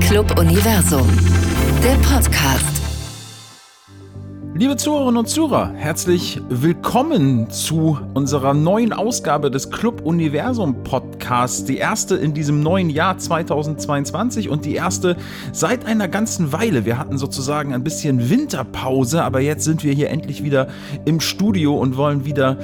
Club Universum, der Podcast. Liebe Zuhörerinnen und Zuhörer, herzlich willkommen zu unserer neuen Ausgabe des Club Universum Podcasts. Die erste in diesem neuen Jahr 2022 und die erste seit einer ganzen Weile. Wir hatten sozusagen ein bisschen Winterpause, aber jetzt sind wir hier endlich wieder im Studio und wollen wieder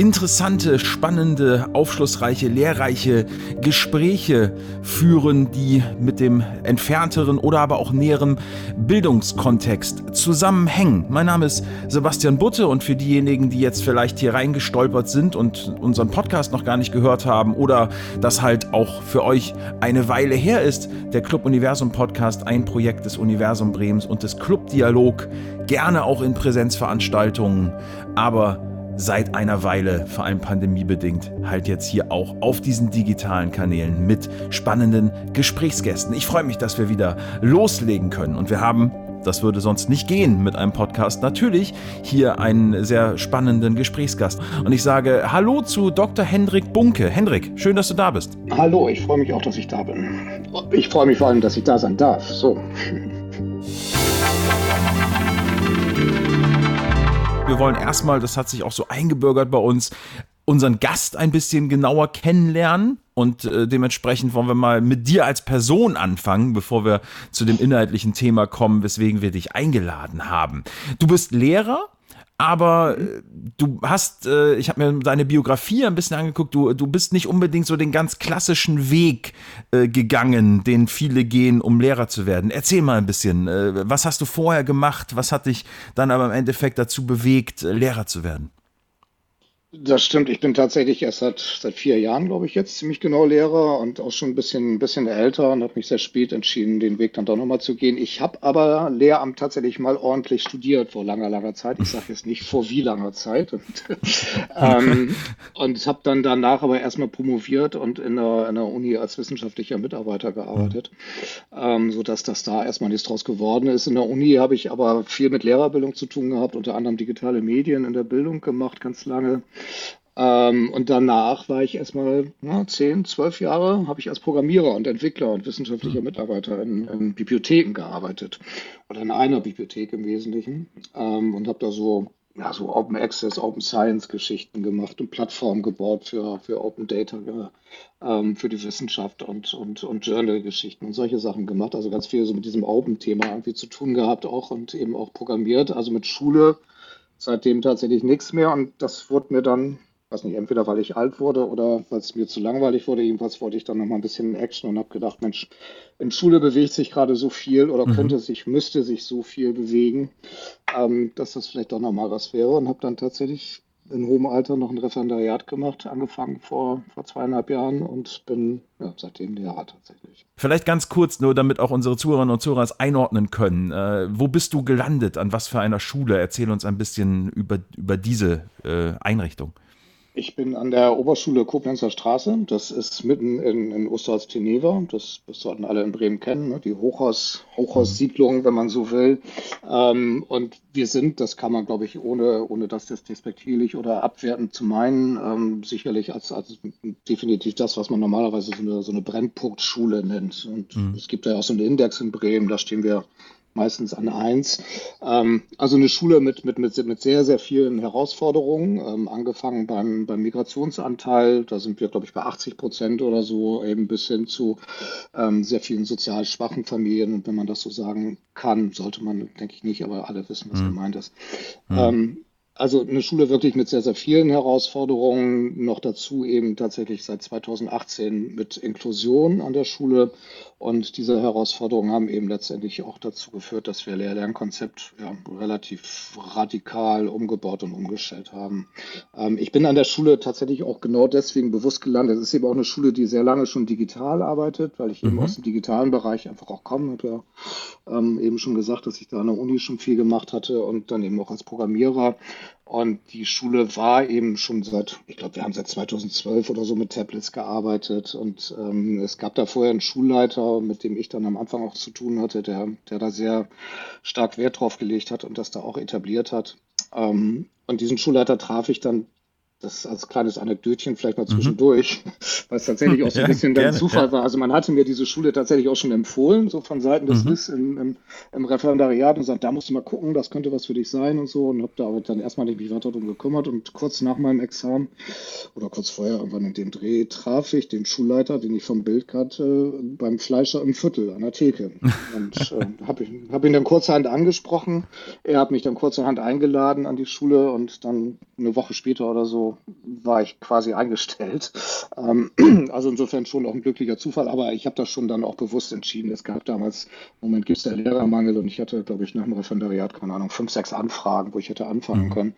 interessante, spannende, aufschlussreiche, lehrreiche Gespräche führen, die mit dem entfernteren oder aber auch näheren Bildungskontext zusammenhängen. Mein Name ist Sebastian Butte und für diejenigen, die jetzt vielleicht hier reingestolpert sind und unseren Podcast noch gar nicht gehört haben oder das halt auch für euch eine Weile her ist, der Club Universum Podcast, ein Projekt des Universum Brems und des Club Dialog, gerne auch in Präsenzveranstaltungen, aber seit einer Weile, vor allem pandemiebedingt, halt jetzt hier auch auf diesen digitalen Kanälen mit spannenden Gesprächsgästen. Ich freue mich, dass wir wieder loslegen können und wir haben das würde sonst nicht gehen mit einem Podcast. Natürlich hier einen sehr spannenden Gesprächsgast. Und ich sage Hallo zu Dr. Hendrik Bunke. Hendrik, schön, dass du da bist. Hallo, ich freue mich auch, dass ich da bin. Ich freue mich vor allem, dass ich da sein darf. So. Wir wollen erstmal, das hat sich auch so eingebürgert bei uns, unseren Gast ein bisschen genauer kennenlernen. Und äh, dementsprechend wollen wir mal mit dir als Person anfangen, bevor wir zu dem inhaltlichen Thema kommen, weswegen wir dich eingeladen haben. Du bist Lehrer aber äh, du hast, äh, ich habe mir deine Biografie ein bisschen angeguckt, du, du bist nicht unbedingt so den ganz klassischen Weg äh, gegangen, den viele gehen, um Lehrer zu werden. Erzähl mal ein bisschen, äh, was hast du vorher gemacht, was hat dich dann aber im Endeffekt dazu bewegt, äh, Lehrer zu werden? Das stimmt. Ich bin tatsächlich erst seit, seit vier Jahren, glaube ich, jetzt ziemlich genau Lehrer und auch schon ein bisschen, ein bisschen älter und habe mich sehr spät entschieden, den Weg dann doch nochmal zu gehen. Ich habe aber Lehramt tatsächlich mal ordentlich studiert vor langer, langer Zeit. Ich sage jetzt nicht vor wie langer Zeit. Und, ähm, und habe dann danach aber erstmal promoviert und in der, in der Uni als wissenschaftlicher Mitarbeiter gearbeitet, ähm, sodass das da erstmal nichts draus geworden ist. In der Uni habe ich aber viel mit Lehrerbildung zu tun gehabt, unter anderem digitale Medien in der Bildung gemacht, ganz lange. Ähm, und danach war ich erstmal ja, zehn, zwölf Jahre, habe ich als Programmierer und Entwickler und wissenschaftlicher Mitarbeiter in, in Bibliotheken gearbeitet. Oder in einer Bibliothek im Wesentlichen. Ähm, und habe da so ja, so Open Access, Open Science Geschichten gemacht und Plattformen gebaut für, für Open Data, ja, ähm, für die Wissenschaft und, und, und Journal-Geschichten und solche Sachen gemacht. Also ganz viel so mit diesem Open-Thema irgendwie zu tun gehabt auch und eben auch programmiert. Also mit Schule seitdem tatsächlich nichts mehr und das wurde mir dann, weiß nicht, entweder weil ich alt wurde oder weil es mir zu langweilig wurde, jedenfalls wollte ich dann nochmal ein bisschen Action und habe gedacht, Mensch, in Schule bewegt sich gerade so viel oder mhm. könnte sich, müsste sich so viel bewegen, ähm, dass das vielleicht doch nochmal was wäre und habe dann tatsächlich in hohem Alter noch ein Referendariat gemacht, angefangen vor, vor zweieinhalb Jahren und bin ja, seitdem Lehrer tatsächlich. Vielleicht ganz kurz, nur damit auch unsere Zuhörerinnen und Zuhörer es einordnen können. Äh, wo bist du gelandet? An was für einer Schule? Erzähl uns ein bisschen über, über diese äh, Einrichtung. Ich bin an der Oberschule Koblenzer Straße. Das ist mitten in, in Osterholz-Teneva. Das, das sollten alle in Bremen kennen, ne? die Hochhaus, Hochhaussiedlung, wenn man so will. Ähm, und wir sind, das kann man, glaube ich, ohne, ohne das jetzt despektierlich oder abwertend zu meinen, ähm, sicherlich als, als definitiv das, was man normalerweise so eine, so eine Brennpunktschule nennt. Und mhm. es gibt ja auch so einen Index in Bremen, da stehen wir meistens an eins. Ähm, also eine Schule mit, mit, mit, mit sehr, sehr vielen Herausforderungen, ähm, angefangen beim, beim Migrationsanteil, da sind wir, glaube ich, bei 80 Prozent oder so, eben bis hin zu ähm, sehr vielen sozial schwachen Familien. Und wenn man das so sagen kann, sollte man, denke ich nicht, aber alle wissen, was mhm. gemeint ist. Mhm. Also eine Schule wirklich mit sehr, sehr vielen Herausforderungen. Noch dazu eben tatsächlich seit 2018 mit Inklusion an der Schule. Und diese Herausforderungen haben eben letztendlich auch dazu geführt, dass wir Lehr-Lernkonzept ja, relativ radikal umgebaut und umgestellt haben. Ähm, ich bin an der Schule tatsächlich auch genau deswegen bewusst gelandet. Es ist eben auch eine Schule, die sehr lange schon digital arbeitet, weil ich mhm. eben aus dem digitalen Bereich einfach auch komme. Ich habe ja ähm, eben schon gesagt, dass ich da an der Uni schon viel gemacht hatte und dann eben auch als Programmierer. Und die Schule war eben schon seit, ich glaube, wir haben seit 2012 oder so mit Tablets gearbeitet. Und ähm, es gab da vorher einen Schulleiter, mit dem ich dann am Anfang auch zu tun hatte, der, der da sehr stark Wert drauf gelegt hat und das da auch etabliert hat. Ähm, und diesen Schulleiter traf ich dann das als kleines Anekdötchen vielleicht mal mhm. zwischendurch, mhm. weil es tatsächlich auch so ein bisschen ja, gerne, Zufall ja. war. Also man hatte mir diese Schule tatsächlich auch schon empfohlen, so von Seiten des mhm. LIS im, im, im, Referendariat und sagt, da musst du mal gucken, das könnte was für dich sein und so und habe da aber dann erstmal nicht mich weiter darum gekümmert und kurz nach meinem Examen oder kurz vorher irgendwann in dem Dreh traf ich den Schulleiter, den ich vom Bild kannte, beim Fleischer im Viertel an der Theke und äh, habe hab ihn dann kurzerhand angesprochen. Er hat mich dann kurzerhand eingeladen an die Schule und dann eine Woche später oder so war ich quasi eingestellt. Ähm, also insofern schon auch ein glücklicher Zufall, aber ich habe das schon dann auch bewusst entschieden. Es gab damals, im Moment gibt es der Lehrermangel und ich hatte, glaube ich, nach dem Referendariat, keine Ahnung, fünf, sechs Anfragen, wo ich hätte anfangen mhm. können.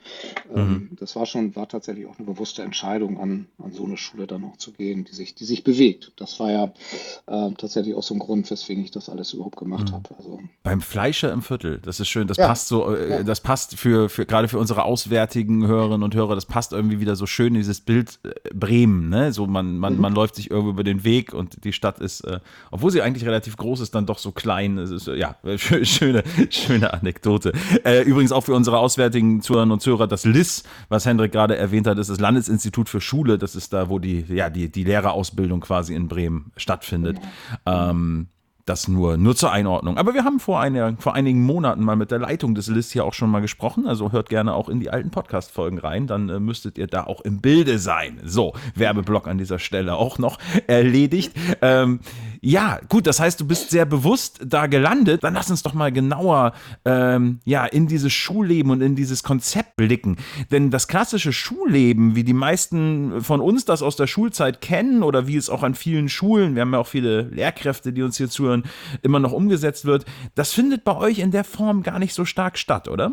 Ähm, mhm. Das war schon, war tatsächlich auch eine bewusste Entscheidung, an, an so eine Schule dann auch zu gehen, die sich, die sich bewegt. Das war ja äh, tatsächlich auch so ein Grund, weswegen ich das alles überhaupt gemacht mhm. habe. Also, Beim Fleischer im Viertel, das ist schön, das ja. passt so, äh, ja. das passt für, für gerade für unsere auswärtigen Hörerinnen und Hörer, das passt irgendwie wieder so schön dieses Bild äh, Bremen, ne? So man, man, mhm. man läuft sich irgendwo über den Weg und die Stadt ist, äh, obwohl sie eigentlich relativ groß ist, dann doch so klein. Es ist, ja, schöne, schöne Anekdote. Äh, übrigens auch für unsere auswärtigen Zuhörerinnen und Zuhörer, das LIS, was Hendrik gerade erwähnt hat, ist das Landesinstitut für Schule. Das ist da, wo die, ja, die, die Lehrerausbildung quasi in Bremen stattfindet. Ähm, das nur, nur zur Einordnung. Aber wir haben vor, eine, vor einigen Monaten mal mit der Leitung des List hier auch schon mal gesprochen. Also hört gerne auch in die alten Podcast-Folgen rein. Dann äh, müsstet ihr da auch im Bilde sein. So, Werbeblock an dieser Stelle auch noch erledigt. Ähm, ja, gut, das heißt, du bist sehr bewusst da gelandet. Dann lass uns doch mal genauer ähm, ja, in dieses Schulleben und in dieses Konzept blicken. Denn das klassische Schulleben, wie die meisten von uns das aus der Schulzeit kennen oder wie es auch an vielen Schulen, wir haben ja auch viele Lehrkräfte, die uns hier zuhören, immer noch umgesetzt wird, das findet bei euch in der Form gar nicht so stark statt, oder?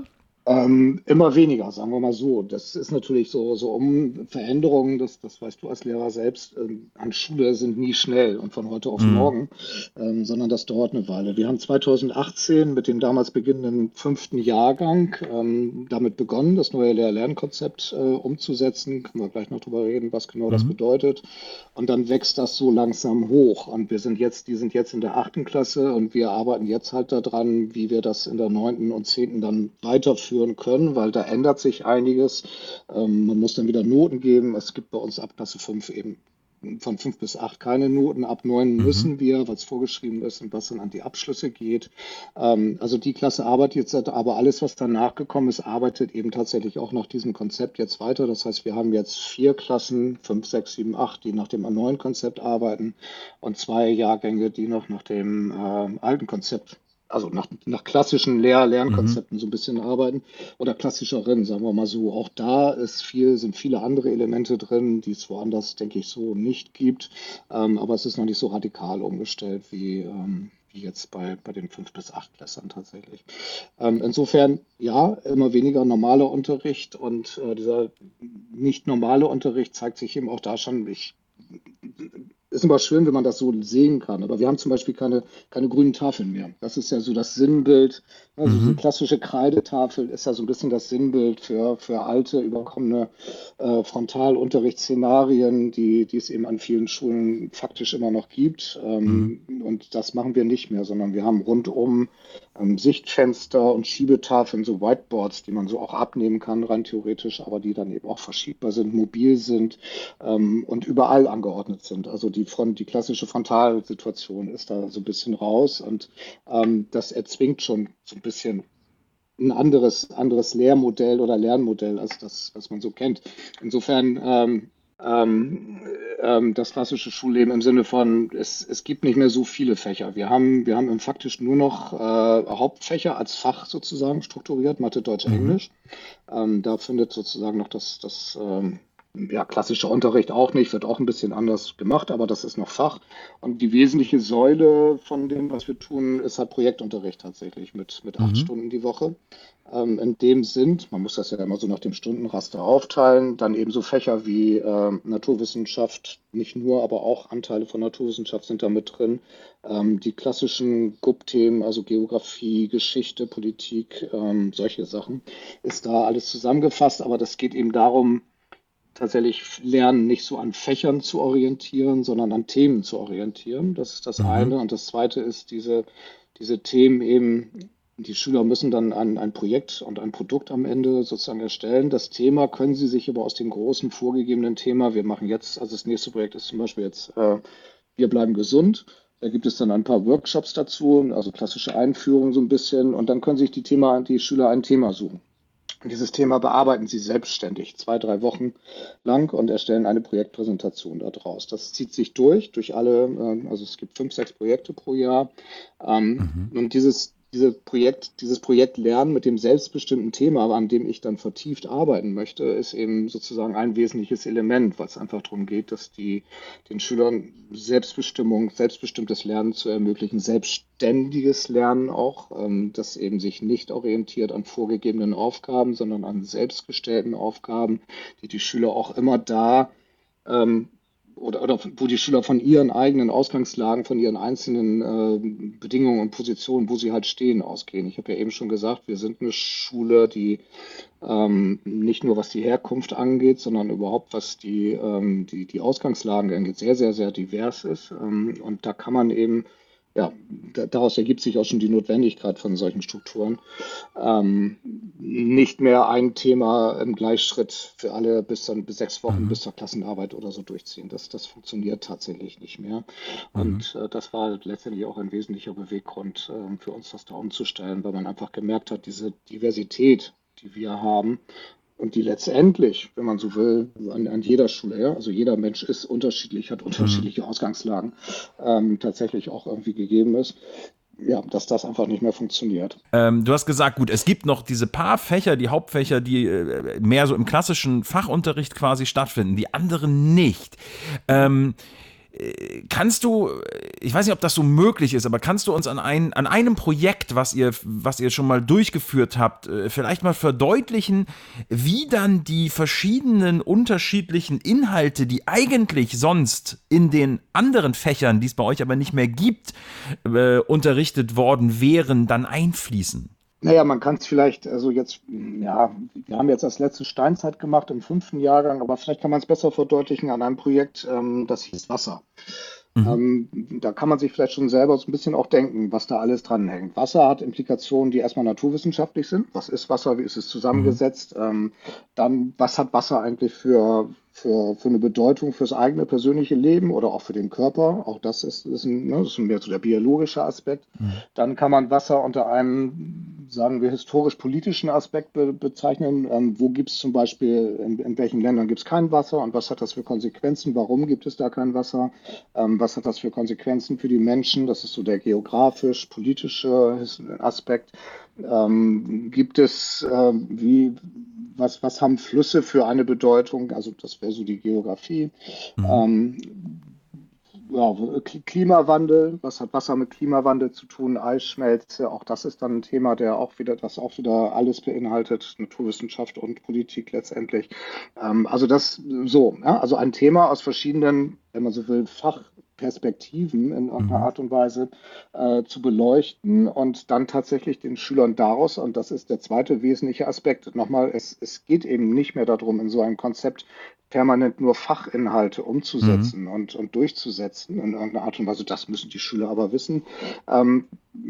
Ähm, immer weniger, sagen wir mal so. Das ist natürlich so, so um Veränderungen, das, das weißt du als Lehrer selbst, ähm, an Schule sind nie schnell und von heute auf mhm. morgen, ähm, sondern das dauert eine Weile. Wir haben 2018 mit dem damals beginnenden fünften Jahrgang ähm, damit begonnen, das neue Lehr-Lernkonzept äh, umzusetzen. Können wir gleich noch drüber reden, was genau mhm. das bedeutet. Und dann wächst das so langsam hoch. Und wir sind jetzt, die sind jetzt in der achten Klasse und wir arbeiten jetzt halt daran, wie wir das in der neunten und zehnten dann weiterführen führen können, weil da ändert sich einiges. Ähm, man muss dann wieder Noten geben. Es gibt bei uns ab Klasse 5 eben von 5 bis 8 keine Noten. Ab 9 mhm. müssen wir, was vorgeschrieben ist und was dann an die Abschlüsse geht. Ähm, also die Klasse arbeitet jetzt, aber alles, was danach gekommen ist, arbeitet eben tatsächlich auch nach diesem Konzept jetzt weiter. Das heißt, wir haben jetzt vier Klassen, 5, 6, 7, 8, die nach dem neuen Konzept arbeiten und zwei Jahrgänge, die noch nach dem äh, alten Konzept also nach, nach klassischen Lehr Lernkonzepten mhm. so ein bisschen arbeiten oder klassischeren, sagen wir mal so. Auch da ist viel, sind viele andere Elemente drin, die es woanders, denke ich, so nicht gibt. Ähm, aber es ist noch nicht so radikal umgestellt wie, ähm, wie jetzt bei, bei den fünf bis acht Klässern tatsächlich. Ähm, insofern, ja, immer weniger normaler Unterricht und äh, dieser nicht normale Unterricht zeigt sich eben auch da schon, ich ist immer schön, wenn man das so sehen kann. Aber wir haben zum Beispiel keine, keine grünen Tafeln mehr. Das ist ja so das Sinnbild. Also mhm. die klassische Kreidetafel ist ja so ein bisschen das Sinnbild für, für alte, überkommene äh, Frontalunterrichtsszenarien, die, die es eben an vielen Schulen faktisch immer noch gibt. Ähm, mhm. Und das machen wir nicht mehr, sondern wir haben rundum ähm, Sichtfenster und Schiebetafeln, so Whiteboards, die man so auch abnehmen kann, rein theoretisch, aber die dann eben auch verschiebbar sind, mobil sind ähm, und überall angeordnet sind. Also die, Front, die klassische Frontalsituation ist da so ein bisschen raus und ähm, das erzwingt schon so ein bisschen ein anderes, anderes Lehrmodell oder Lernmodell als das, was man so kennt. Insofern ähm, ähm, das klassische Schulleben im Sinne von, es, es gibt nicht mehr so viele Fächer. Wir haben, wir haben faktisch nur noch äh, Hauptfächer als Fach sozusagen strukturiert, Mathe, Deutsch, mhm. Englisch. Ähm, da findet sozusagen noch das, das ähm, ja, klassischer Unterricht auch nicht, wird auch ein bisschen anders gemacht, aber das ist noch Fach. Und die wesentliche Säule von dem, was wir tun, ist halt Projektunterricht tatsächlich mit, mit acht mhm. Stunden die Woche. Ähm, in dem sind, man muss das ja immer so nach dem Stundenraster aufteilen, dann eben so Fächer wie äh, Naturwissenschaft, nicht nur, aber auch Anteile von Naturwissenschaft sind da mit drin. Ähm, die klassischen GUP-Themen, also Geografie, Geschichte, Politik, ähm, solche Sachen, ist da alles zusammengefasst, aber das geht eben darum, tatsächlich lernen, nicht so an Fächern zu orientieren, sondern an Themen zu orientieren. Das ist das mhm. eine. Und das zweite ist, diese, diese Themen eben Die Schüler müssen dann ein, ein Projekt und ein Produkt am Ende sozusagen erstellen. Das Thema können sie sich aber aus dem großen vorgegebenen Thema, wir machen jetzt, also das nächste Projekt ist zum Beispiel jetzt, äh, wir bleiben gesund. Da gibt es dann ein paar Workshops dazu, also klassische Einführung so ein bisschen. Und dann können sich die Thema, die Schüler ein Thema suchen. Dieses Thema bearbeiten sie selbstständig, zwei, drei Wochen lang und erstellen eine Projektpräsentation daraus. Das zieht sich durch, durch alle, äh, also es gibt fünf, sechs Projekte pro Jahr. Ähm, mhm. Und dieses, diese Projekt, dieses Projekt Lernen mit dem selbstbestimmten Thema, an dem ich dann vertieft arbeiten möchte, ist eben sozusagen ein wesentliches Element, was einfach darum geht, dass die den Schülern Selbstbestimmung, selbstbestimmtes Lernen zu ermöglichen, selbstständiges Lernen auch, ähm, das eben sich nicht orientiert an vorgegebenen Aufgaben, sondern an selbstgestellten Aufgaben, die die Schüler auch immer da ähm, oder, oder wo die Schüler von ihren eigenen Ausgangslagen, von ihren einzelnen äh, Bedingungen und Positionen, wo sie halt stehen, ausgehen. Ich habe ja eben schon gesagt, wir sind eine Schule, die ähm, nicht nur was die Herkunft angeht, sondern überhaupt was die, ähm, die, die Ausgangslagen angeht, sehr, sehr, sehr divers ist. Ähm, und da kann man eben ja, daraus ergibt sich auch schon die Notwendigkeit von solchen Strukturen. Ähm, nicht mehr ein Thema im Gleichschritt für alle bis dann bis sechs Wochen mhm. bis zur Klassenarbeit oder so durchziehen. Das, das funktioniert tatsächlich nicht mehr. Mhm. Und äh, das war letztendlich auch ein wesentlicher Beweggrund äh, für uns, das da umzustellen, weil man einfach gemerkt hat, diese Diversität, die wir haben, und die letztendlich, wenn man so will, an, an jeder Schule, ja, also jeder Mensch ist unterschiedlich, hat unterschiedliche mhm. Ausgangslagen, ähm, tatsächlich auch irgendwie gegeben ist. Ja, dass das einfach nicht mehr funktioniert. Ähm, du hast gesagt, gut, es gibt noch diese paar Fächer, die Hauptfächer, die äh, mehr so im klassischen Fachunterricht quasi stattfinden, die anderen nicht. Ähm, Kannst du, ich weiß nicht, ob das so möglich ist, aber kannst du uns an, ein, an einem Projekt, was ihr, was ihr schon mal durchgeführt habt, äh, vielleicht mal verdeutlichen, wie dann die verschiedenen unterschiedlichen Inhalte, die eigentlich sonst in den anderen Fächern, die es bei euch aber nicht mehr gibt, äh, unterrichtet worden wären, dann einfließen? Naja, man kann es vielleicht, also jetzt, ja, wir haben jetzt das letzte Steinzeit gemacht im fünften Jahrgang, aber vielleicht kann man es besser verdeutlichen an einem Projekt, ähm, das hieß Wasser. Mhm. Ähm, da kann man sich vielleicht schon selber so ein bisschen auch denken, was da alles dranhängt. Wasser hat Implikationen, die erstmal naturwissenschaftlich sind. Was ist Wasser? Wie ist es zusammengesetzt? Mhm. Ähm, dann, was hat Wasser eigentlich für für, für eine Bedeutung fürs eigene persönliche Leben oder auch für den Körper. Auch das ist, ist, ein, ne, das ist mehr so der biologische Aspekt. Mhm. Dann kann man Wasser unter einem, sagen wir, historisch-politischen Aspekt be bezeichnen. Ähm, wo gibt es zum Beispiel, in, in welchen Ländern gibt es kein Wasser und was hat das für Konsequenzen? Warum gibt es da kein Wasser? Ähm, was hat das für Konsequenzen für die Menschen? Das ist so der geografisch-politische Aspekt. Ähm, gibt es, äh, wie, was, was haben Flüsse für eine Bedeutung? Also das wäre so die Geografie. Mhm. Ja, Klimawandel, was hat Wasser mit Klimawandel zu tun, Eisschmelze, auch das ist dann ein Thema, der auch wieder, das auch wieder alles beinhaltet, Naturwissenschaft und Politik letztendlich. Ähm, also das so, ja, also ein Thema aus verschiedenen, wenn man so will, Fach, Perspektiven in irgendeiner mhm. Art und Weise äh, zu beleuchten und dann tatsächlich den Schülern daraus, und das ist der zweite wesentliche Aspekt, nochmal, es, es geht eben nicht mehr darum, in so einem Konzept permanent nur Fachinhalte umzusetzen mhm. und, und durchzusetzen in irgendeiner Art und Weise. Das müssen die Schüler aber wissen. Ähm,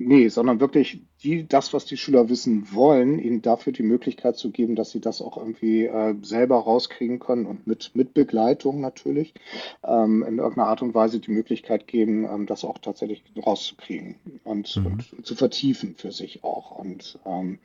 nee, sondern wirklich die, das, was die Schüler wissen wollen, ihnen dafür die Möglichkeit zu geben, dass sie das auch irgendwie äh, selber rauskriegen können und mit, mit Begleitung natürlich ähm, in irgendeiner Art und Weise die Möglichkeit geben, ähm, das auch tatsächlich rauszukriegen und, mhm. und, zu vertiefen für sich auch. Und ähm,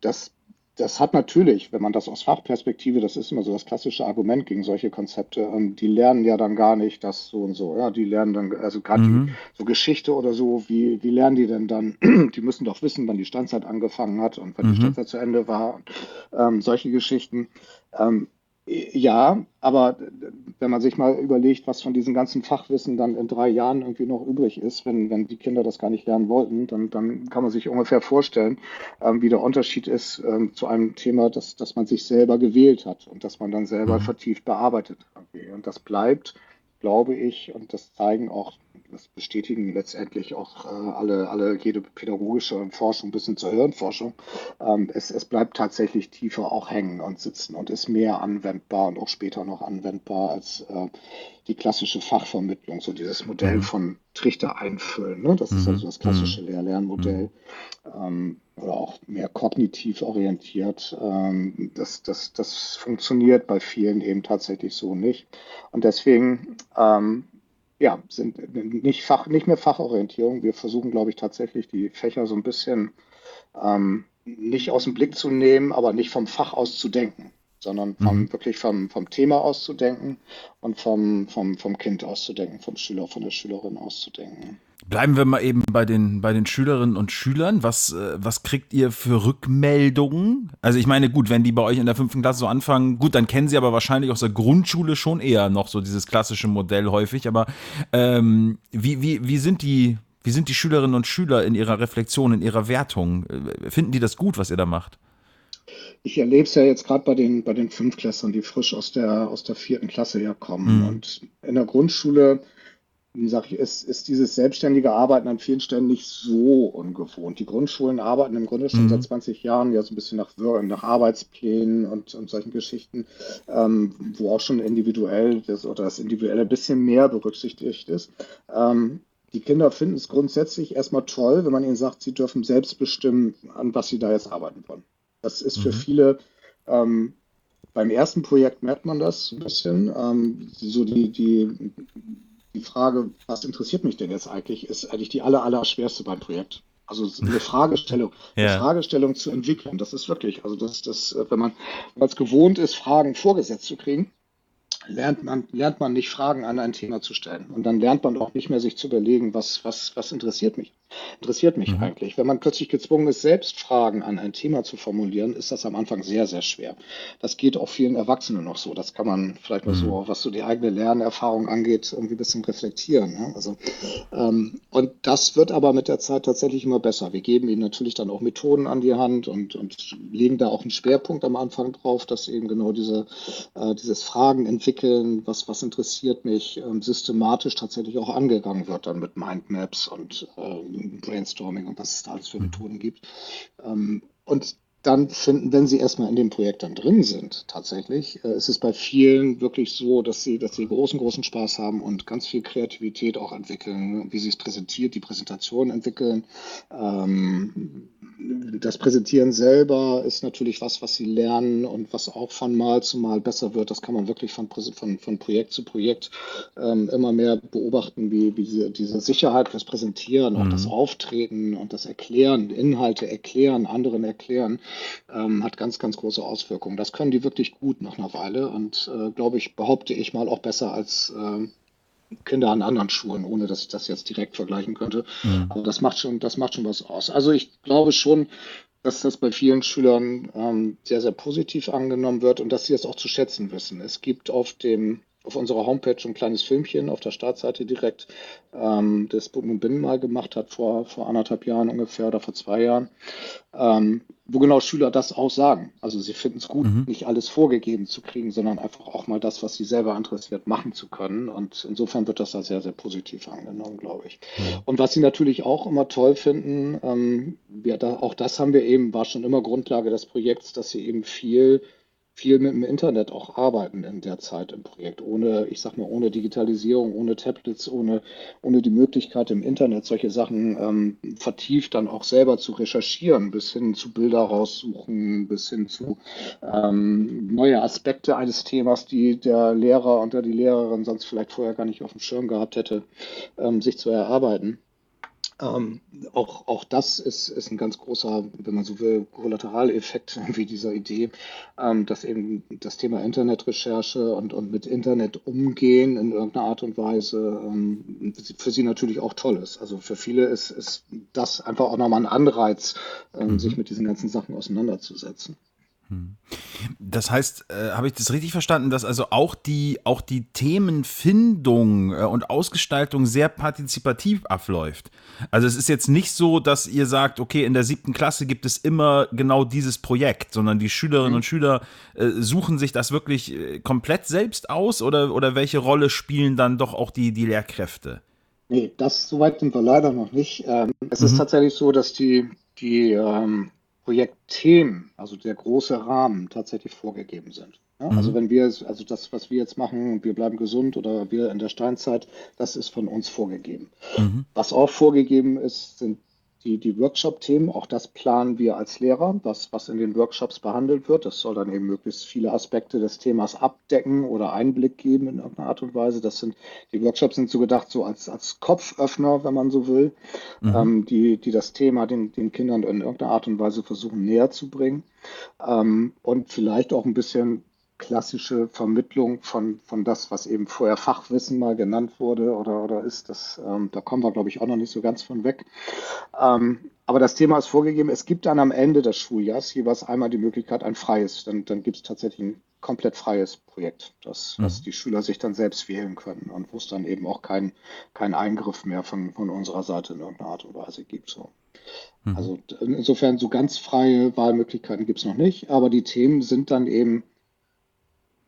das das hat natürlich, wenn man das aus Fachperspektive, das ist immer so das klassische Argument gegen solche Konzepte, ähm, die lernen ja dann gar nicht das so und so. Ja, die lernen dann, also gerade mhm. so Geschichte oder so, wie, wie lernen die denn dann? die müssen doch wissen, wann die Standzeit angefangen hat und wann mhm. die Standzeit zu Ende war. Ähm, solche Geschichten. Ähm, ja, aber wenn man sich mal überlegt, was von diesem ganzen Fachwissen dann in drei Jahren irgendwie noch übrig ist, wenn, wenn die Kinder das gar nicht lernen wollten, dann, dann kann man sich ungefähr vorstellen, ähm, wie der Unterschied ist ähm, zu einem Thema, das, das man sich selber gewählt hat und das man dann selber mhm. vertieft bearbeitet. Und das bleibt, glaube ich, und das zeigen auch das bestätigen letztendlich auch äh, alle, alle, jede pädagogische Forschung bis hin zur Hirnforschung. Ähm, es, es bleibt tatsächlich tiefer auch hängen und sitzen und ist mehr anwendbar und auch später noch anwendbar als äh, die klassische Fachvermittlung, so dieses Modell mhm. von Trichter einfüllen. Ne? Das mhm. ist also das klassische mhm. Lehr-Lernmodell. Ähm, oder auch mehr kognitiv orientiert. Ähm, das, das, das funktioniert bei vielen eben tatsächlich so nicht. Und deswegen ähm, ja, sind nicht, Fach, nicht mehr Fachorientierung. Wir versuchen, glaube ich, tatsächlich die Fächer so ein bisschen ähm, nicht aus dem Blick zu nehmen, aber nicht vom Fach aus zu denken, sondern vom, mhm. wirklich vom, vom Thema auszudenken und vom, vom, vom Kind auszudenken, vom Schüler, von der Schülerin auszudenken. Bleiben wir mal eben bei den, bei den Schülerinnen und Schülern. Was, äh, was kriegt ihr für Rückmeldungen? Also ich meine, gut, wenn die bei euch in der fünften Klasse so anfangen, gut, dann kennen sie aber wahrscheinlich aus der Grundschule schon eher noch so dieses klassische Modell häufig. Aber ähm, wie, wie, wie, sind die, wie sind die Schülerinnen und Schüler in ihrer Reflexion, in ihrer Wertung? Äh, finden die das gut, was ihr da macht? Ich erlebe es ja jetzt gerade bei den, bei den Fünfklässlern, die frisch aus der, aus der vierten Klasse herkommen. Mhm. Und in der Grundschule wie sage ich, ist, ist dieses selbstständige Arbeiten an vielen Stellen nicht so ungewohnt. Die Grundschulen arbeiten im Grunde schon mhm. seit 20 Jahren ja so ein bisschen nach, nach Arbeitsplänen und, und solchen Geschichten, ähm, wo auch schon individuell das, oder das Individuelle ein bisschen mehr berücksichtigt ist. Ähm, die Kinder finden es grundsätzlich erstmal toll, wenn man ihnen sagt, sie dürfen selbst bestimmen, an was sie da jetzt arbeiten wollen. Das ist mhm. für viele ähm, beim ersten Projekt merkt man das ein bisschen. Ähm, so die, die die Frage, was interessiert mich denn jetzt eigentlich, ist eigentlich die aller, aller schwerste beim Projekt. Also eine Fragestellung, ja. eine Fragestellung zu entwickeln, das ist wirklich, also das, das, wenn man als gewohnt ist, Fragen vorgesetzt zu kriegen, lernt man, lernt man nicht Fragen an ein Thema zu stellen. Und dann lernt man auch nicht mehr sich zu überlegen, was, was, was interessiert mich. Interessiert mich mhm. eigentlich. Wenn man plötzlich gezwungen ist, selbst Fragen an ein Thema zu formulieren, ist das am Anfang sehr, sehr schwer. Das geht auch vielen Erwachsenen noch so. Das kann man vielleicht mal mhm. so, was so die eigene Lernerfahrung angeht, irgendwie ein bisschen reflektieren. Ja? Also, ähm, und das wird aber mit der Zeit tatsächlich immer besser. Wir geben ihnen natürlich dann auch Methoden an die Hand und, und legen da auch einen Schwerpunkt am Anfang drauf, dass eben genau diese, äh, dieses Fragen entwickeln entwickeln, was, was interessiert mich, ähm, systematisch tatsächlich auch angegangen wird dann mit Mindmaps und ähm, Brainstorming und was es da alles für mhm. Methoden gibt. Ähm, und dann finden, wenn sie erstmal in dem Projekt dann drin sind, tatsächlich, äh, ist es bei vielen wirklich so, dass sie, dass sie großen, großen Spaß haben und ganz viel Kreativität auch entwickeln, wie sie es präsentiert, die Präsentation entwickeln. Ähm, das Präsentieren selber ist natürlich was, was sie lernen und was auch von Mal zu Mal besser wird. Das kann man wirklich von, von, von Projekt zu Projekt ähm, immer mehr beobachten, wie, wie diese, diese Sicherheit fürs Präsentieren, mhm. das Auftreten und das Erklären, Inhalte erklären, anderen erklären, ähm, hat ganz, ganz große Auswirkungen. Das können die wirklich gut nach einer Weile und äh, glaube ich, behaupte ich mal auch besser als äh, Kinder an anderen Schulen, ohne dass ich das jetzt direkt vergleichen könnte. Mhm. Aber das macht schon, das macht schon was aus. Also ich glaube schon, dass das bei vielen Schülern ähm, sehr, sehr positiv angenommen wird und dass sie das auch zu schätzen wissen. Es gibt auf dem auf unserer Homepage ein kleines Filmchen auf der Startseite direkt, ähm, das Bund Binnen mal gemacht hat vor, vor anderthalb Jahren ungefähr oder vor zwei Jahren, ähm, wo genau Schüler das auch sagen. Also sie finden es gut, mhm. nicht alles vorgegeben zu kriegen, sondern einfach auch mal das, was sie selber interessiert, machen zu können. Und insofern wird das da sehr, sehr positiv angenommen, glaube ich. Und was sie natürlich auch immer toll finden, ähm, wir, da, auch das haben wir eben, war schon immer Grundlage des Projekts, dass sie eben viel viel mit dem Internet auch arbeiten in der Zeit im Projekt. Ohne, ich sag mal, ohne Digitalisierung, ohne Tablets, ohne, ohne die Möglichkeit im Internet solche Sachen ähm, vertieft dann auch selber zu recherchieren, bis hin zu Bilder raussuchen, bis hin zu ähm, neue Aspekte eines Themas, die der Lehrer und die Lehrerin sonst vielleicht vorher gar nicht auf dem Schirm gehabt hätte, ähm, sich zu erarbeiten. Ähm, auch, auch das ist, ist ein ganz großer, wenn man so will, Kollateraleffekt wie dieser Idee, ähm, dass eben das Thema Internetrecherche und, und mit Internet umgehen in irgendeiner Art und Weise ähm, für sie natürlich auch toll ist. Also für viele ist, ist das einfach auch nochmal ein Anreiz, ähm, mhm. sich mit diesen ganzen Sachen auseinanderzusetzen. Hm. Das heißt, äh, habe ich das richtig verstanden, dass also auch die, auch die Themenfindung äh, und Ausgestaltung sehr partizipativ abläuft? Also es ist jetzt nicht so, dass ihr sagt, okay, in der siebten Klasse gibt es immer genau dieses Projekt, sondern die Schülerinnen mhm. und Schüler äh, suchen sich das wirklich äh, komplett selbst aus oder, oder welche Rolle spielen dann doch auch die, die Lehrkräfte? Nee, das soweit sind wir leider noch nicht. Ähm, es mhm. ist tatsächlich so, dass die, die ähm, Projektthemen, also der große Rahmen, tatsächlich vorgegeben sind. Ja? Mhm. Also wenn wir, also das, was wir jetzt machen, wir bleiben gesund oder wir in der Steinzeit, das ist von uns vorgegeben. Mhm. Was auch vorgegeben ist, sind die, die Workshop-Themen, auch das planen wir als Lehrer, das, was in den Workshops behandelt wird. Das soll dann eben möglichst viele Aspekte des Themas abdecken oder Einblick geben in irgendeiner Art und Weise. Das sind, die Workshops sind so gedacht, so als, als Kopföffner, wenn man so will, mhm. ähm, die, die das Thema den, den Kindern in irgendeiner Art und Weise versuchen näher zu bringen. Ähm, und vielleicht auch ein bisschen klassische Vermittlung von, von das, was eben vorher Fachwissen mal genannt wurde oder, oder ist. Das, ähm, da kommen wir, glaube ich, auch noch nicht so ganz von weg. Ähm, aber das Thema ist vorgegeben. Es gibt dann am Ende des Schuljahres jeweils einmal die Möglichkeit, ein freies. Dann, dann gibt es tatsächlich ein komplett freies Projekt, das, mhm. das die Schüler sich dann selbst wählen können und wo es dann eben auch keinen kein Eingriff mehr von, von unserer Seite in irgendeiner Art und Weise gibt. So. Mhm. Also insofern so ganz freie Wahlmöglichkeiten gibt es noch nicht, aber die Themen sind dann eben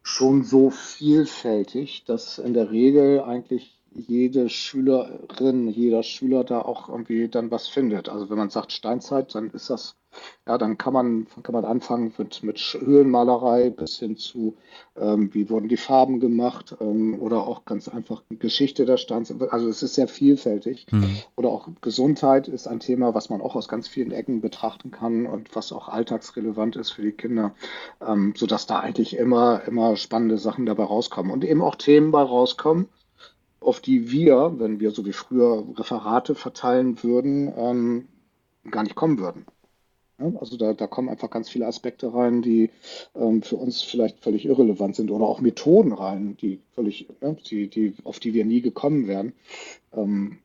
schon so vielfältig, dass in der Regel eigentlich jede Schülerin, jeder Schüler da auch irgendwie dann was findet. Also wenn man sagt Steinzeit, dann ist das ja, dann kann man, kann man anfangen mit, mit Höhlenmalerei bis hin zu, ähm, wie wurden die Farben gemacht ähm, oder auch ganz einfach Geschichte der Stanz. Also es ist sehr vielfältig. Mhm. Oder auch Gesundheit ist ein Thema, was man auch aus ganz vielen Ecken betrachten kann und was auch alltagsrelevant ist für die Kinder, ähm, sodass da eigentlich immer, immer spannende Sachen dabei rauskommen und eben auch Themen bei rauskommen, auf die wir, wenn wir so wie früher Referate verteilen würden, ähm, gar nicht kommen würden. Also da, da kommen einfach ganz viele Aspekte rein, die ähm, für uns vielleicht völlig irrelevant sind oder auch Methoden rein, die völlig, ne, die, die, auf die wir nie gekommen wären. Ähm,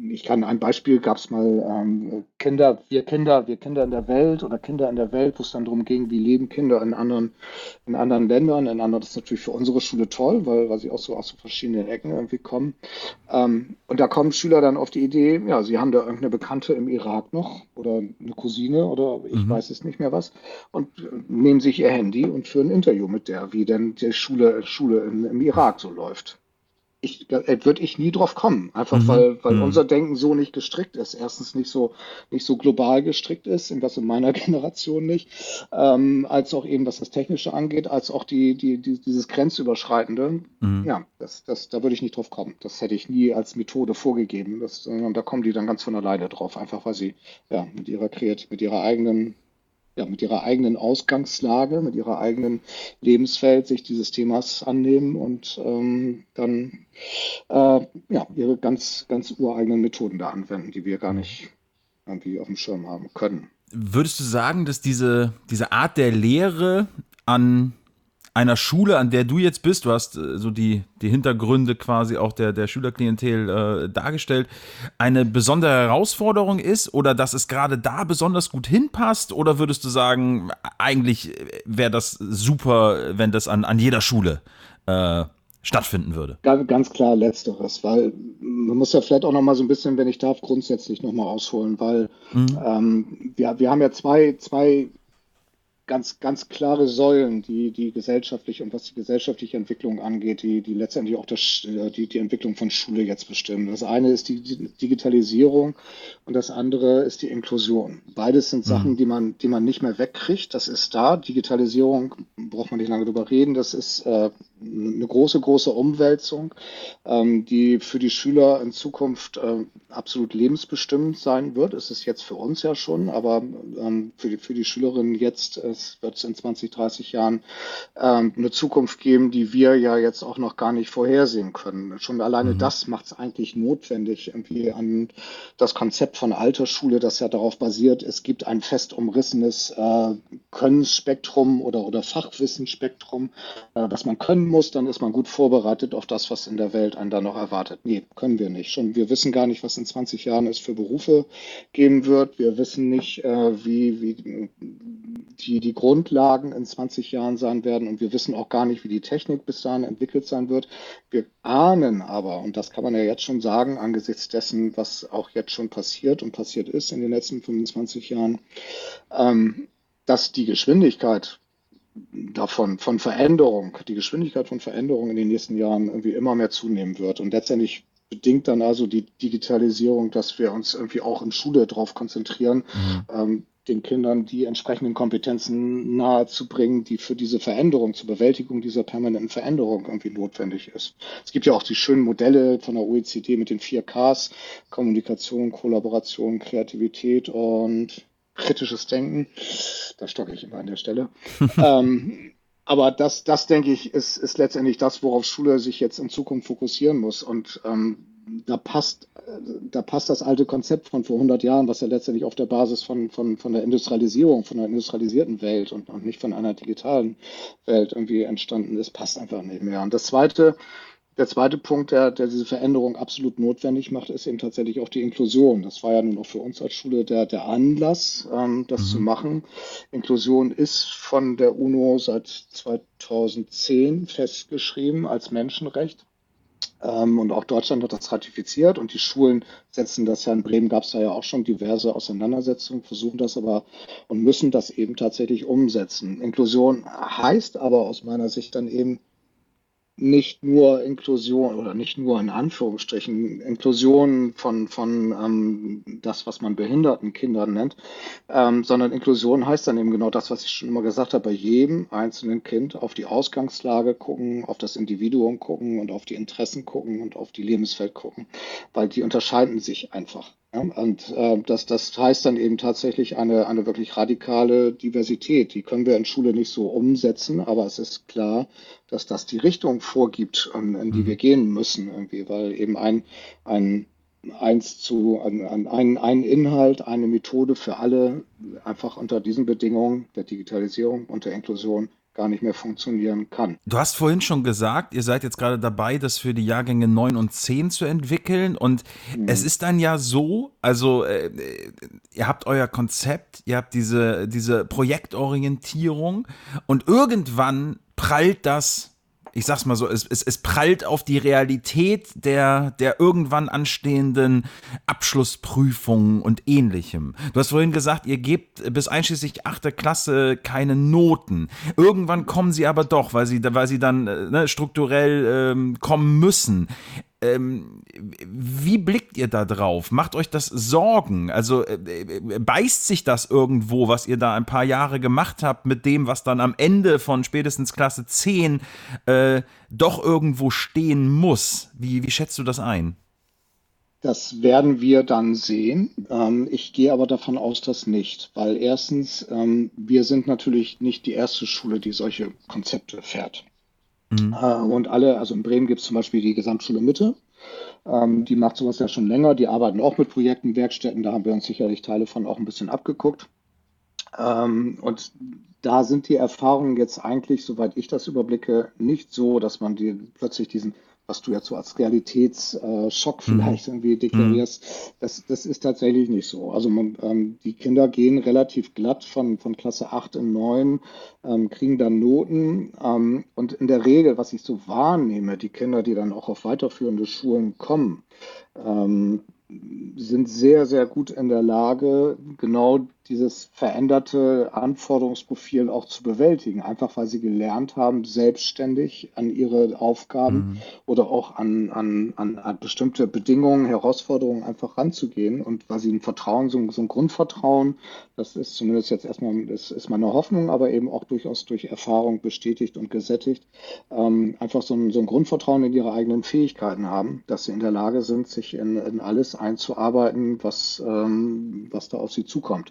ich kann ein Beispiel gab es mal ähm, Kinder, wir Kinder, wir Kinder in der Welt oder Kinder in der Welt, wo es dann darum ging, wie leben Kinder in anderen, in anderen Ländern, in anderen, das ist natürlich für unsere Schule toll, weil, weil sie auch so aus so verschiedenen Ecken irgendwie kommen. Ähm, und da kommen Schüler dann auf die Idee, ja, sie haben da irgendeine Bekannte im Irak noch oder eine Cousine oder ich mhm. weiß es nicht mehr was und nehmen sich ihr Handy und führen ein Interview mit der, wie denn die Schule, Schule im, im Irak so läuft ich, da würde ich nie drauf kommen. Einfach mhm. weil, weil mhm. unser Denken so nicht gestrickt ist. Erstens nicht so, nicht so global gestrickt ist, was in meiner Generation nicht, ähm, als auch eben was das Technische angeht, als auch die, die, die dieses Grenzüberschreitende. Mhm. Ja, das, das, da würde ich nicht drauf kommen. Das hätte ich nie als Methode vorgegeben. Das, da kommen die dann ganz von alleine drauf, einfach weil sie ja mit ihrer Kreativität, mit ihrer eigenen ja, mit ihrer eigenen Ausgangslage, mit ihrer eigenen Lebensfeld sich dieses Themas annehmen und ähm, dann äh, ja, ihre ganz, ganz ureigenen Methoden da anwenden, die wir gar nicht irgendwie auf dem Schirm haben können. Würdest du sagen, dass diese, diese Art der Lehre an einer Schule, an der du jetzt bist, du hast äh, so die, die Hintergründe quasi auch der, der Schülerklientel äh, dargestellt, eine besondere Herausforderung ist oder dass es gerade da besonders gut hinpasst? Oder würdest du sagen, eigentlich wäre das super, wenn das an, an jeder Schule äh, stattfinden würde? Ganz klar letzteres, weil man muss ja vielleicht auch noch mal so ein bisschen, wenn ich darf, grundsätzlich noch mal ausholen, weil mhm. ähm, wir, wir haben ja zwei, zwei ganz, ganz klare Säulen, die, die gesellschaftlich und was die gesellschaftliche Entwicklung angeht, die, die letztendlich auch das, äh, die, die Entwicklung von Schule jetzt bestimmen. Das eine ist die Digitalisierung und das andere ist die Inklusion. Beides sind Sachen, mhm. die man, die man nicht mehr wegkriegt. Das ist da. Digitalisierung braucht man nicht lange drüber reden. Das ist äh, eine große, große Umwälzung, ähm, die für die Schüler in Zukunft äh, absolut lebensbestimmend sein wird. Es ist jetzt für uns ja schon, aber ähm, für, die, für die Schülerinnen jetzt es wird es in 20, 30 Jahren ähm, eine Zukunft geben, die wir ja jetzt auch noch gar nicht vorhersehen können. Schon alleine mhm. das macht es eigentlich notwendig, irgendwie an das Konzept von Altersschule, das ja darauf basiert, es gibt ein fest umrissenes äh, Könnensspektrum oder, oder Fachwissensspektrum, äh, das man können muss, dann ist man gut vorbereitet auf das, was in der Welt einen da noch erwartet. Nee, können wir nicht. Schon wir wissen gar nicht, was in 20 Jahren es für Berufe geben wird. Wir wissen nicht, äh, wie, wie die, die Grundlagen in 20 Jahren sein werden und wir wissen auch gar nicht, wie die Technik bis dahin entwickelt sein wird. Wir ahnen aber, und das kann man ja jetzt schon sagen, angesichts dessen, was auch jetzt schon passiert und passiert ist in den letzten 25 Jahren, ähm, dass die Geschwindigkeit davon, von Veränderung, die Geschwindigkeit von Veränderung in den nächsten Jahren irgendwie immer mehr zunehmen wird. Und letztendlich bedingt dann also die Digitalisierung, dass wir uns irgendwie auch in Schule darauf konzentrieren, mhm. ähm, den Kindern die entsprechenden Kompetenzen nahezubringen, die für diese Veränderung, zur Bewältigung dieser permanenten Veränderung irgendwie notwendig ist. Es gibt ja auch die schönen Modelle von der OECD mit den vier Ks, Kommunikation, Kollaboration, Kreativität und kritisches Denken. Da stocke ich immer an der Stelle. ähm, aber das, das denke ich, ist, ist letztendlich das, worauf Schule sich jetzt in Zukunft fokussieren muss. Und ähm, da passt, da passt das alte Konzept von vor 100 Jahren, was ja letztendlich auf der Basis von, von, von der Industrialisierung, von der industrialisierten Welt und, und nicht von einer digitalen Welt irgendwie entstanden ist, passt einfach nicht mehr. Und das zweite, der zweite Punkt, der, der diese Veränderung absolut notwendig macht, ist eben tatsächlich auch die Inklusion. Das war ja nun auch für uns als Schule der, der Anlass, ähm, das mhm. zu machen. Inklusion ist von der UNO seit 2010 festgeschrieben als Menschenrecht. Ähm, und auch Deutschland hat das ratifiziert und die Schulen setzen das ja in Bremen, gab es da ja auch schon diverse Auseinandersetzungen, versuchen das aber und müssen das eben tatsächlich umsetzen. Inklusion heißt aber aus meiner Sicht dann eben nicht nur Inklusion oder nicht nur in Anführungsstrichen Inklusion von, von ähm, das, was man behinderten Kindern nennt, ähm, sondern Inklusion heißt dann eben genau das, was ich schon immer gesagt habe, bei jedem einzelnen Kind auf die Ausgangslage gucken, auf das Individuum gucken und auf die Interessen gucken und auf die Lebenswelt gucken, weil die unterscheiden sich einfach. Ja, und äh, das, das heißt dann eben tatsächlich eine, eine wirklich radikale Diversität. Die können wir in Schule nicht so umsetzen, aber es ist klar, dass das die Richtung vorgibt, in, in die mhm. wir gehen müssen, irgendwie, weil eben ein, ein eins zu ein, ein, ein Inhalt, eine Methode für alle einfach unter diesen Bedingungen der Digitalisierung und der Inklusion gar nicht mehr funktionieren kann. Du hast vorhin schon gesagt, ihr seid jetzt gerade dabei, das für die Jahrgänge 9 und 10 zu entwickeln. Und mhm. es ist dann ja so, also äh, ihr habt euer Konzept, ihr habt diese, diese Projektorientierung und irgendwann prallt das ich sag's mal so, es, es, es prallt auf die Realität der, der irgendwann anstehenden Abschlussprüfungen und ähnlichem. Du hast vorhin gesagt, ihr gebt bis einschließlich 8. Klasse keine Noten. Irgendwann kommen sie aber doch, weil sie, weil sie dann äh, ne, strukturell ähm, kommen müssen. Ähm, wie blickt ihr da drauf? Macht euch das Sorgen? Also äh, äh, beißt sich das irgendwo, was ihr da ein paar Jahre gemacht habt, mit dem, was dann am Ende von spätestens Klasse 10 äh, doch irgendwo stehen muss? Wie, wie schätzt du das ein? Das werden wir dann sehen. Ähm, ich gehe aber davon aus, dass nicht, weil erstens, ähm, wir sind natürlich nicht die erste Schule, die solche Konzepte fährt. Mhm. Äh, und alle, also in Bremen gibt es zum Beispiel die Gesamtschule Mitte. Ähm, die macht sowas ja schon länger. Die arbeiten auch mit Projekten, Werkstätten. Da haben wir uns sicherlich Teile von auch ein bisschen abgeguckt. Ähm, und da sind die Erfahrungen jetzt eigentlich, soweit ich das überblicke, nicht so, dass man die, plötzlich diesen was du jetzt so als Realitätsschock mhm. vielleicht irgendwie deklarierst, mhm. das, das ist tatsächlich nicht so. Also man, ähm, die Kinder gehen relativ glatt von, von Klasse 8 in 9, ähm, kriegen dann Noten ähm, und in der Regel, was ich so wahrnehme, die Kinder, die dann auch auf weiterführende Schulen kommen, ähm, sind sehr, sehr gut in der Lage, genau dieses veränderte Anforderungsprofil auch zu bewältigen, einfach weil sie gelernt haben, selbstständig an ihre Aufgaben mhm. oder auch an, an, an, an, bestimmte Bedingungen, Herausforderungen einfach ranzugehen und weil sie ein Vertrauen, so ein, so ein Grundvertrauen, das ist zumindest jetzt erstmal, das ist meine Hoffnung, aber eben auch durchaus durch Erfahrung bestätigt und gesättigt, ähm, einfach so ein, so ein Grundvertrauen in ihre eigenen Fähigkeiten haben, dass sie in der Lage sind, sich in, in alles einzuarbeiten, was, ähm, was da auf sie zukommt.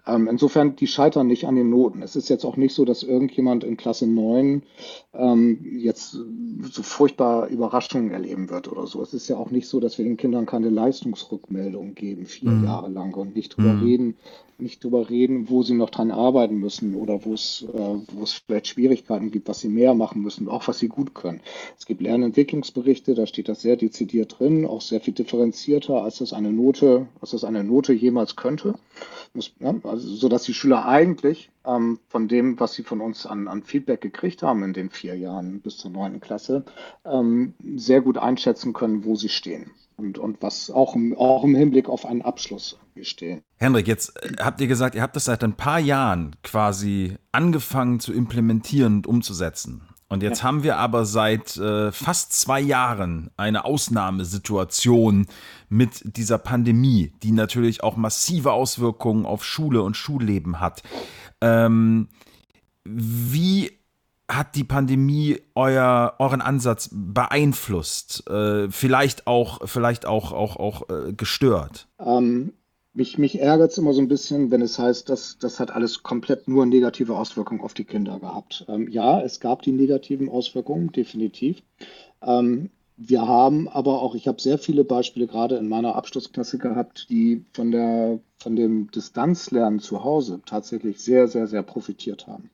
Ähm, insofern, die scheitern nicht an den Noten. Es ist jetzt auch nicht so, dass irgendjemand in Klasse 9 ähm, jetzt so furchtbar Überraschungen erleben wird oder so. Es ist ja auch nicht so, dass wir den Kindern keine Leistungsrückmeldung geben, vier mhm. Jahre lang und nicht drüber mhm. reden, nicht drüber reden, wo sie noch dran arbeiten müssen oder wo es, äh, wo es vielleicht Schwierigkeiten gibt, was sie mehr machen müssen, auch was sie gut können. Es gibt Lernentwicklungsberichte, da steht das sehr dezidiert drin, auch sehr viel differenzierter, als das eine Note, als das eine Note jemals könnte. Muss, ja, also, so dass die Schüler eigentlich ähm, von dem, was sie von uns an, an Feedback gekriegt haben in den vier Jahren bis zur neunten Klasse, ähm, sehr gut einschätzen können, wo sie stehen und, und was auch im, auch im Hinblick auf einen Abschluss stehen. Henrik, jetzt äh, habt ihr gesagt, ihr habt das seit ein paar Jahren quasi angefangen zu implementieren und umzusetzen. Und jetzt ja. haben wir aber seit äh, fast zwei Jahren eine Ausnahmesituation mit dieser Pandemie, die natürlich auch massive Auswirkungen auf Schule und Schulleben hat. Ähm, wie hat die Pandemie euer, euren Ansatz beeinflusst? Äh, vielleicht auch, vielleicht auch, auch, auch äh, gestört? Ähm, mich, mich ärgert es immer so ein bisschen, wenn es heißt, dass das hat alles komplett nur negative Auswirkungen auf die Kinder gehabt. Ähm, ja, es gab die negativen Auswirkungen, definitiv. Ähm, wir haben aber auch, ich habe sehr viele Beispiele gerade in meiner Abschlussklasse gehabt, die von, der, von dem Distanzlernen zu Hause tatsächlich sehr, sehr, sehr profitiert haben.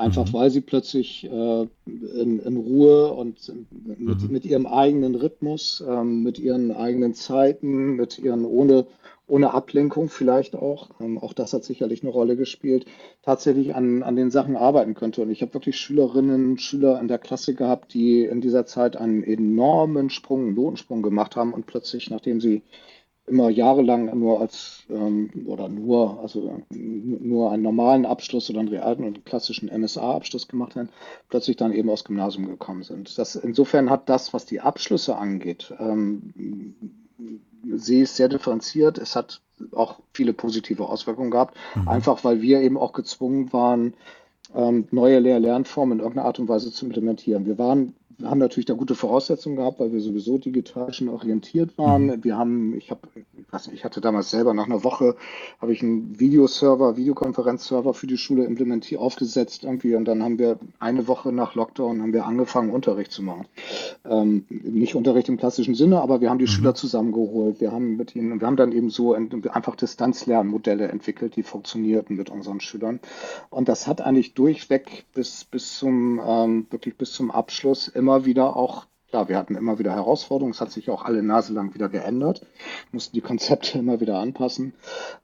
Einfach mhm. weil sie plötzlich äh, in, in, Ruhe und mit, mhm. mit ihrem eigenen Rhythmus, ähm, mit ihren eigenen Zeiten, mit ihren ohne, ohne Ablenkung vielleicht auch, ähm, auch das hat sicherlich eine Rolle gespielt, tatsächlich an, an den Sachen arbeiten könnte. Und ich habe wirklich Schülerinnen und Schüler in der Klasse gehabt, die in dieser Zeit einen enormen Sprung, einen Notensprung gemacht haben und plötzlich, nachdem sie immer jahrelang nur als ähm, oder nur, also nur einen normalen Abschluss oder einen realen und klassischen MSA-Abschluss gemacht haben, plötzlich dann eben aus Gymnasium gekommen sind. Das, insofern hat das, was die Abschlüsse angeht, ähm, sehe ich sehr differenziert. Es hat auch viele positive Auswirkungen gehabt, mhm. einfach weil wir eben auch gezwungen waren, ähm, neue Lehr-Lernformen in irgendeiner Art und Weise zu implementieren. Wir waren haben natürlich da gute Voraussetzungen gehabt, weil wir sowieso digital schon orientiert waren. Mhm. Wir haben, ich habe, weiß nicht, ich hatte damals selber nach einer Woche habe ich einen Videoserver, Videokonferenzserver für die Schule implementiert, aufgesetzt irgendwie und dann haben wir eine Woche nach Lockdown haben wir angefangen Unterricht zu machen. Ähm, nicht Unterricht im klassischen Sinne, aber wir haben die mhm. Schüler zusammengeholt. Wir haben mit ihnen, wir haben dann eben so einfach Distanzlernmodelle entwickelt, die funktionierten mit unseren Schülern. Und das hat eigentlich durchweg bis bis zum ähm, wirklich bis zum Abschluss immer immer wieder auch, klar, wir hatten immer wieder Herausforderungen, es hat sich auch alle Nase lang wieder geändert, mussten die Konzepte immer wieder anpassen.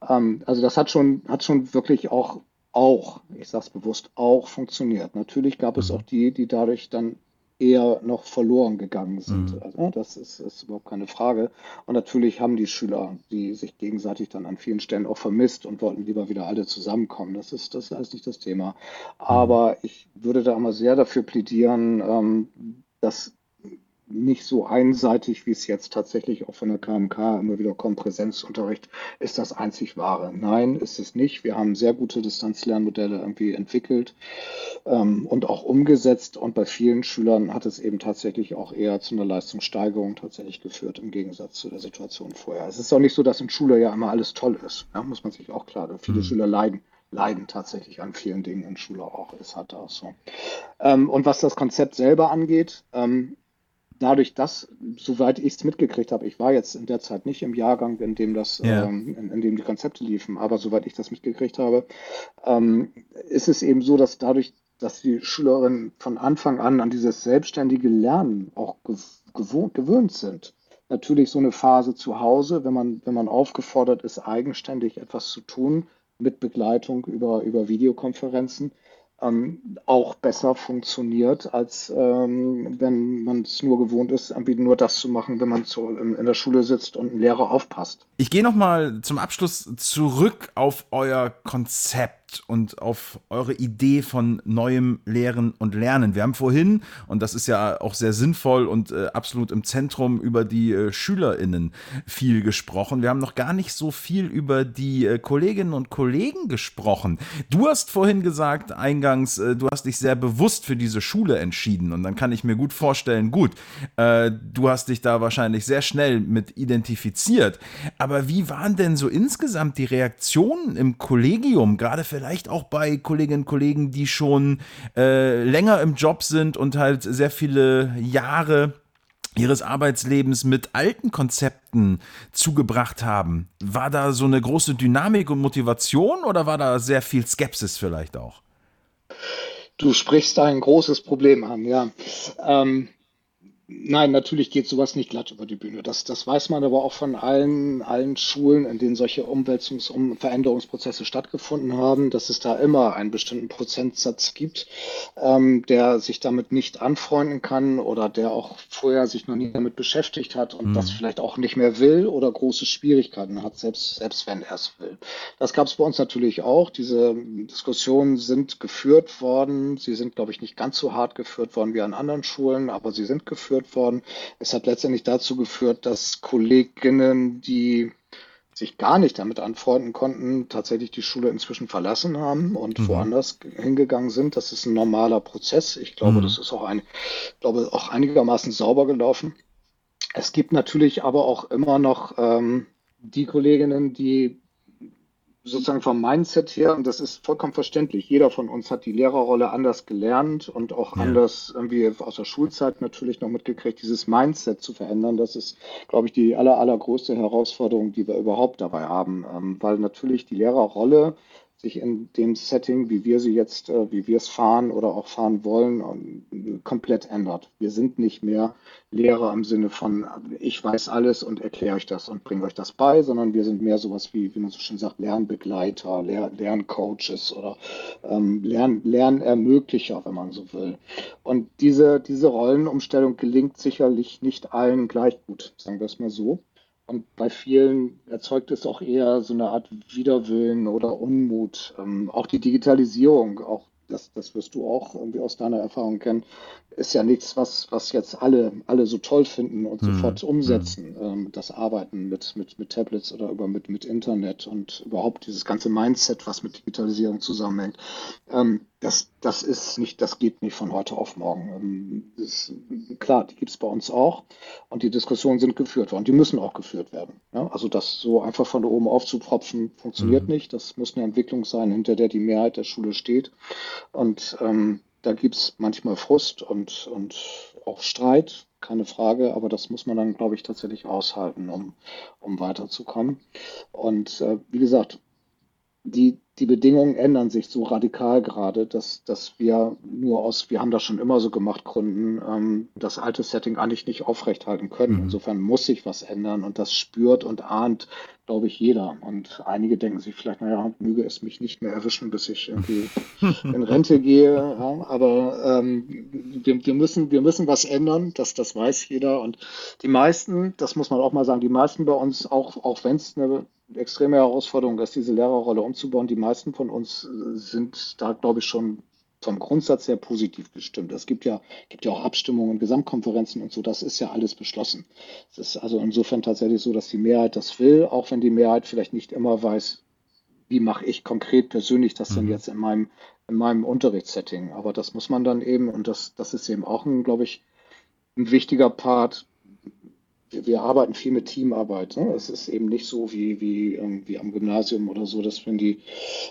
Ähm, also das hat schon, hat schon wirklich auch, auch, ich sage es bewusst, auch funktioniert. Natürlich gab es mhm. auch die, die dadurch dann eher noch verloren gegangen sind. Mhm. Also, das ist, ist, überhaupt keine Frage. Und natürlich haben die Schüler, die sich gegenseitig dann an vielen Stellen auch vermisst und wollten lieber wieder alle zusammenkommen. Das ist, das ist alles nicht das Thema. Mhm. Aber ich würde da immer sehr dafür plädieren, ähm, dass nicht so einseitig, wie es jetzt tatsächlich auch von der KMK immer wieder kommt, Präsenzunterricht ist das einzig wahre. Nein, ist es nicht. Wir haben sehr gute Distanzlernmodelle irgendwie entwickelt ähm, und auch umgesetzt und bei vielen Schülern hat es eben tatsächlich auch eher zu einer Leistungssteigerung tatsächlich geführt im Gegensatz zu der Situation vorher. Es ist auch nicht so, dass in Schule ja immer alles toll ist. Ja, muss man sich auch klar. Viele mhm. Schüler leiden leiden tatsächlich an vielen Dingen in Schule auch. Ist halt auch so. Ähm, und was das Konzept selber angeht, ähm, dadurch, dass, soweit ich es mitgekriegt habe, ich war jetzt in der Zeit nicht im Jahrgang, in dem das, ja. ähm, in, in, dem die Konzepte liefen, aber soweit ich das mitgekriegt habe, ähm, ist es eben so, dass dadurch, dass die Schülerinnen von Anfang an an dieses selbstständige Lernen auch gewohnt, gewöhnt sind. Natürlich so eine Phase zu Hause, wenn man, wenn man aufgefordert ist, eigenständig etwas zu tun, mit Begleitung über, über Videokonferenzen ähm, auch besser funktioniert, als ähm, wenn man es nur gewohnt ist, nur das zu machen, wenn man zu, in, in, der Schule sitzt und ein Lehrer aufpasst. Ich gehe nochmal zum Abschluss zurück auf euer Konzept und auf eure Idee von neuem Lehren und Lernen. Wir haben vorhin, und das ist ja auch sehr sinnvoll und äh, absolut im Zentrum, über die äh, SchülerInnen viel gesprochen. Wir haben noch gar nicht so viel über die äh, Kolleginnen und Kollegen gesprochen. Du hast vorhin gesagt, eingangs, äh, du hast dich sehr bewusst für diese Schule entschieden. Und dann kann ich mir gut vorstellen, gut, äh, du hast dich da wahrscheinlich sehr schnell mit identifiziert. Aber wie waren denn so insgesamt die Reaktionen im Kollegium, gerade für vielleicht auch bei Kolleginnen und Kollegen, die schon äh, länger im Job sind und halt sehr viele Jahre ihres Arbeitslebens mit alten Konzepten zugebracht haben. War da so eine große Dynamik und Motivation oder war da sehr viel Skepsis vielleicht auch? Du sprichst da ein großes Problem an, ja. Ähm, Nein, natürlich geht sowas nicht glatt über die Bühne. Das, das weiß man aber auch von allen, allen Schulen, in denen solche Umwälzungs- und Veränderungsprozesse stattgefunden haben, dass es da immer einen bestimmten Prozentsatz gibt, ähm, der sich damit nicht anfreunden kann oder der auch vorher sich noch nie damit beschäftigt hat und mhm. das vielleicht auch nicht mehr will oder große Schwierigkeiten hat, selbst, selbst wenn er es will. will. Das gab es bei uns natürlich auch. Diese Diskussionen sind geführt worden. Sie sind, glaube ich, nicht ganz so hart geführt worden wie an anderen Schulen, aber sie sind geführt worden. Es hat letztendlich dazu geführt, dass Kolleginnen, die sich gar nicht damit anfreunden konnten, tatsächlich die Schule inzwischen verlassen haben und mhm. woanders hingegangen sind. Das ist ein normaler Prozess. Ich glaube, mhm. das ist auch ein, glaube auch einigermaßen sauber gelaufen. Es gibt natürlich aber auch immer noch ähm, die Kolleginnen, die sozusagen vom Mindset her, und das ist vollkommen verständlich, jeder von uns hat die Lehrerrolle anders gelernt und auch ja. anders irgendwie aus der Schulzeit natürlich noch mitgekriegt, dieses Mindset zu verändern. Das ist, glaube ich, die aller, allergrößte Herausforderung, die wir überhaupt dabei haben, ähm, weil natürlich die Lehrerrolle sich in dem Setting, wie wir sie jetzt, äh, wie wir es fahren oder auch fahren wollen, ähm, komplett ändert. Wir sind nicht mehr Lehrer im Sinne von, ich weiß alles und erkläre euch das und bringe euch das bei, sondern wir sind mehr sowas wie, wie man so schön sagt, Lernbegleiter, Lehr Lerncoaches oder ähm, Lern Lernermöglicher, wenn man so will. Und diese, diese Rollenumstellung gelingt sicherlich nicht allen gleich gut, sagen wir es mal so. Und bei vielen erzeugt es auch eher so eine Art Widerwillen oder Unmut. Ähm, auch die Digitalisierung, auch das, das wirst du auch irgendwie aus deiner Erfahrung kennen, ist ja nichts, was, was jetzt alle, alle so toll finden und mhm. sofort umsetzen. Mhm. Ähm, das Arbeiten mit, mit, mit Tablets oder über mit, mit Internet und überhaupt dieses ganze Mindset, was mit Digitalisierung zusammenhängt. Ähm, das, das ist nicht, das geht nicht von heute auf morgen. Ähm, das, klar, die gibt es bei uns auch und die Diskussionen sind geführt worden. Die müssen auch geführt werden. Ja? Also das so einfach von da oben aufzupropfen, funktioniert mhm. nicht. Das muss eine Entwicklung sein, hinter der die Mehrheit der Schule steht. Und ähm, da gibt es manchmal Frust und, und auch Streit, keine Frage, aber das muss man dann, glaube ich, tatsächlich aushalten, um, um weiterzukommen. Und äh, wie gesagt, die, die Bedingungen ändern sich so radikal gerade, dass, dass wir nur aus, wir haben das schon immer so gemacht, Gründen, ähm, das alte Setting eigentlich nicht aufrechthalten können. Mhm. Insofern muss sich was ändern und das spürt und ahnt, glaube ich, jeder. Und einige denken sich vielleicht, naja, möge es mich nicht mehr erwischen, bis ich irgendwie in Rente gehe. Ja, aber ähm, wir, wir, müssen, wir müssen was ändern, das, das weiß jeder. Und die meisten, das muss man auch mal sagen, die meisten bei uns, auch, auch wenn es eine extreme Herausforderung ist, diese Lehrerrolle umzubauen. Die meisten von uns äh, sind da, glaube ich, schon vom Grundsatz her positiv gestimmt. Es gibt ja, gibt ja auch Abstimmungen, Gesamtkonferenzen und so, das ist ja alles beschlossen. Es ist also insofern tatsächlich so, dass die Mehrheit das will, auch wenn die Mehrheit vielleicht nicht immer weiß, wie mache ich konkret persönlich das denn mhm. jetzt in meinem, in meinem Unterrichtssetting. Aber das muss man dann eben, und das, das ist eben auch ein, glaube ich, ein wichtiger Part, wir, wir arbeiten viel mit Teamarbeit. Ne? Es ist eben nicht so wie, wie, irgendwie am Gymnasium oder so, dass man die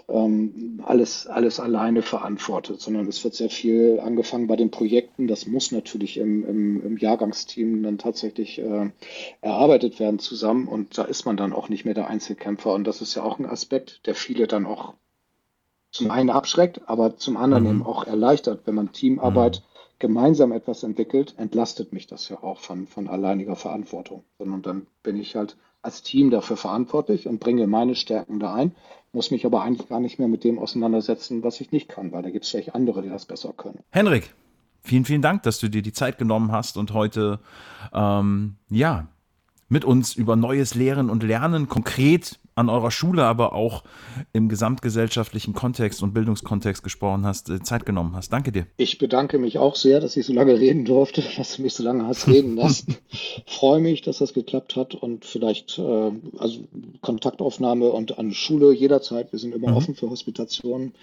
ähm, alles, alles alleine verantwortet, sondern es wird sehr viel angefangen bei den Projekten. Das muss natürlich im, im, im Jahrgangsteam dann tatsächlich äh, erarbeitet werden zusammen und da ist man dann auch nicht mehr der Einzelkämpfer. Und das ist ja auch ein Aspekt, der viele dann auch zum einen abschreckt, aber zum anderen mhm. eben auch erleichtert, wenn man Teamarbeit mhm gemeinsam etwas entwickelt, entlastet mich das ja auch von, von alleiniger Verantwortung. Sondern dann bin ich halt als Team dafür verantwortlich und bringe meine Stärken da ein, muss mich aber eigentlich gar nicht mehr mit dem auseinandersetzen, was ich nicht kann, weil da gibt es vielleicht andere, die das besser können. Henrik, vielen, vielen Dank, dass du dir die Zeit genommen hast und heute ähm, ja mit uns über neues Lehren und Lernen konkret an eurer Schule, aber auch im gesamtgesellschaftlichen Kontext und Bildungskontext gesprochen hast, äh, Zeit genommen hast. Danke dir. Ich bedanke mich auch sehr, dass ich so lange reden durfte, dass du mich so lange hast reden lassen. Freue mich, dass das geklappt hat und vielleicht äh, also Kontaktaufnahme und an Schule jederzeit. Wir sind immer mhm. offen für Hospitationen.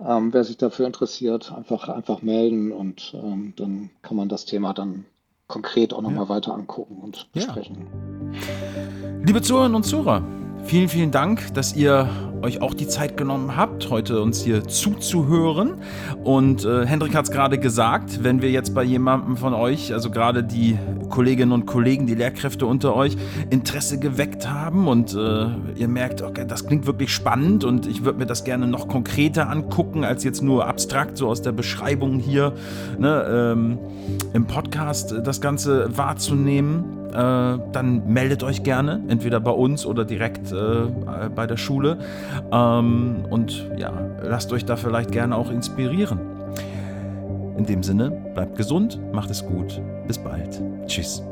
Ähm, wer sich dafür interessiert, einfach, einfach melden und ähm, dann kann man das Thema dann konkret auch nochmal ja. weiter angucken und besprechen. Ja. Liebe Zuhörerinnen und Zuhörer, Vielen, vielen Dank, dass ihr euch auch die Zeit genommen habt, heute uns hier zuzuhören. Und äh, Hendrik hat es gerade gesagt, wenn wir jetzt bei jemandem von euch, also gerade die Kolleginnen und Kollegen, die Lehrkräfte unter euch, Interesse geweckt haben und äh, ihr merkt, okay, das klingt wirklich spannend und ich würde mir das gerne noch konkreter angucken, als jetzt nur abstrakt, so aus der Beschreibung hier ne, ähm, im Podcast das Ganze wahrzunehmen äh, dann meldet euch gerne, entweder bei uns oder direkt äh, bei der Schule. Ähm, und ja, lasst euch da vielleicht gerne auch inspirieren. In dem Sinne, bleibt gesund, macht es gut. Bis bald. Tschüss.